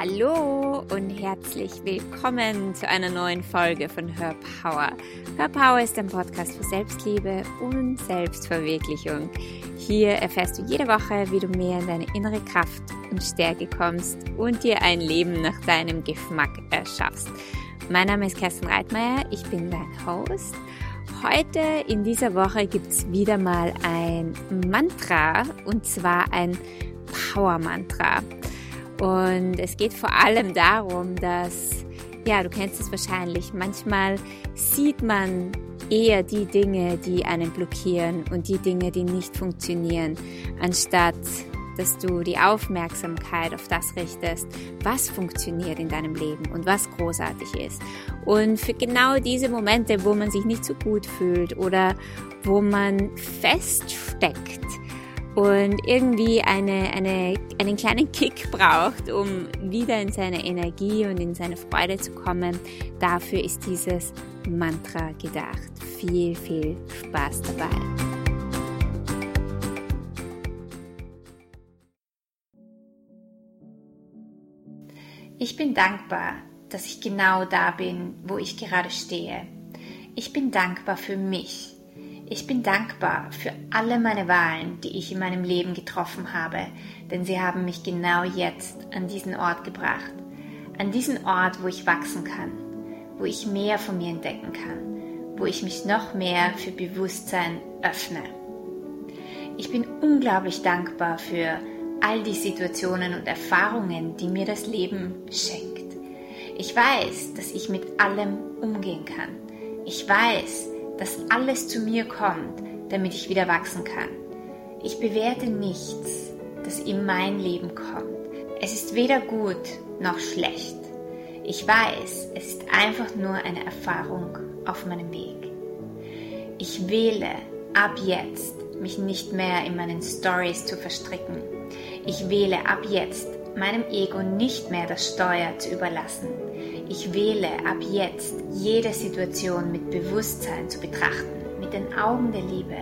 Hallo und herzlich willkommen zu einer neuen Folge von Her Power. Her Power ist ein Podcast für Selbstliebe und Selbstverwirklichung. Hier erfährst du jede Woche, wie du mehr in deine innere Kraft und Stärke kommst und dir ein Leben nach deinem Geschmack erschaffst. Mein Name ist Kerstin Reitmeier, ich bin dein Host. Heute in dieser Woche gibt es wieder mal ein Mantra und zwar ein Power Mantra. Und es geht vor allem darum, dass, ja, du kennst es wahrscheinlich, manchmal sieht man eher die Dinge, die einen blockieren und die Dinge, die nicht funktionieren, anstatt dass du die Aufmerksamkeit auf das richtest, was funktioniert in deinem Leben und was großartig ist. Und für genau diese Momente, wo man sich nicht so gut fühlt oder wo man feststeckt, und irgendwie eine, eine, einen kleinen Kick braucht, um wieder in seine Energie und in seine Freude zu kommen, dafür ist dieses Mantra gedacht. Viel, viel Spaß dabei. Ich bin dankbar, dass ich genau da bin, wo ich gerade stehe. Ich bin dankbar für mich ich bin dankbar für alle meine Wahlen, die ich in meinem Leben getroffen habe, denn sie haben mich genau jetzt an diesen Ort gebracht. An diesen Ort, wo ich wachsen kann, wo ich mehr von mir entdecken kann, wo ich mich noch mehr für Bewusstsein öffne. Ich bin unglaublich dankbar für all die Situationen und Erfahrungen, die mir das Leben schenkt. Ich weiß, dass ich mit allem umgehen kann. Ich weiß, dass alles zu mir kommt, damit ich wieder wachsen kann. Ich bewerte nichts, das in mein Leben kommt. Es ist weder gut noch schlecht. Ich weiß, es ist einfach nur eine Erfahrung auf meinem Weg. Ich wähle ab jetzt, mich nicht mehr in meinen Stories zu verstricken. Ich wähle ab jetzt, meinem Ego nicht mehr das Steuer zu überlassen. Ich wähle ab jetzt jede Situation mit Bewusstsein zu betrachten, mit den Augen der Liebe.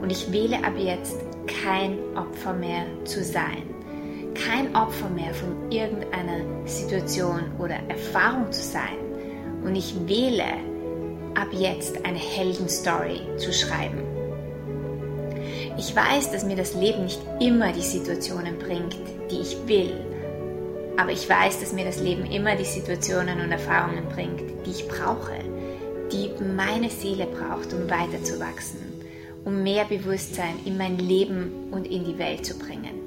Und ich wähle ab jetzt kein Opfer mehr zu sein. Kein Opfer mehr von irgendeiner Situation oder Erfahrung zu sein. Und ich wähle ab jetzt eine Heldenstory zu schreiben. Ich weiß, dass mir das Leben nicht immer die Situationen bringt, die ich will aber ich weiß, dass mir das Leben immer die Situationen und Erfahrungen bringt, die ich brauche, die meine Seele braucht, um weiterzuwachsen, um mehr Bewusstsein in mein Leben und in die Welt zu bringen.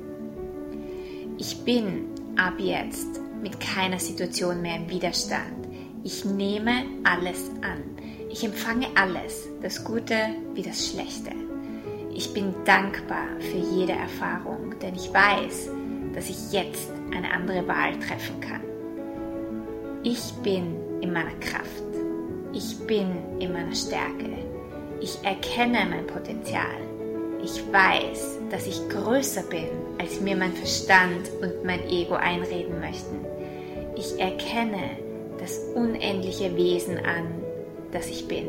Ich bin ab jetzt mit keiner Situation mehr im Widerstand. Ich nehme alles an. Ich empfange alles, das Gute wie das Schlechte. Ich bin dankbar für jede Erfahrung, denn ich weiß, dass ich jetzt eine andere Wahl treffen kann. Ich bin in meiner Kraft. Ich bin in meiner Stärke. Ich erkenne mein Potenzial. Ich weiß, dass ich größer bin, als mir mein Verstand und mein Ego einreden möchten. Ich erkenne das unendliche Wesen an, das ich bin.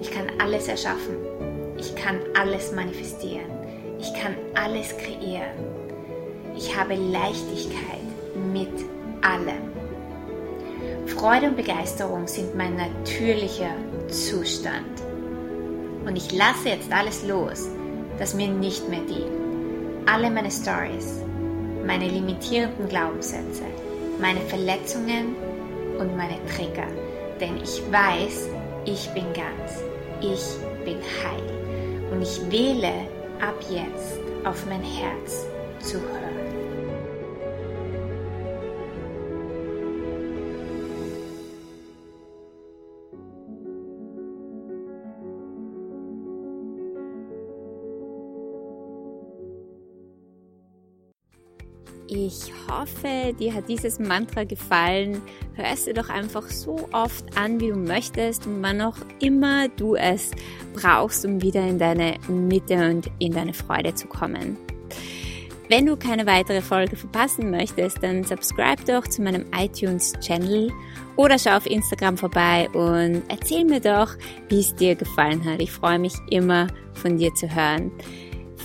Ich kann alles erschaffen. Ich kann alles manifestieren. Ich kann alles kreieren. Ich habe Leichtigkeit mit allem. Freude und Begeisterung sind mein natürlicher Zustand. Und ich lasse jetzt alles los, das mir nicht mehr dient. Alle meine Stories, meine limitierenden Glaubenssätze, meine Verletzungen und meine Trigger. Denn ich weiß, ich bin ganz. Ich bin heil. Und ich wähle ab jetzt auf mein Herz zu hören. Ich hoffe, dir hat dieses Mantra gefallen. Hör es dir doch einfach so oft an, wie du möchtest und wann auch immer du es brauchst, um wieder in deine Mitte und in deine Freude zu kommen. Wenn du keine weitere Folge verpassen möchtest, dann subscribe doch zu meinem iTunes-Channel oder schau auf Instagram vorbei und erzähl mir doch, wie es dir gefallen hat. Ich freue mich immer von dir zu hören.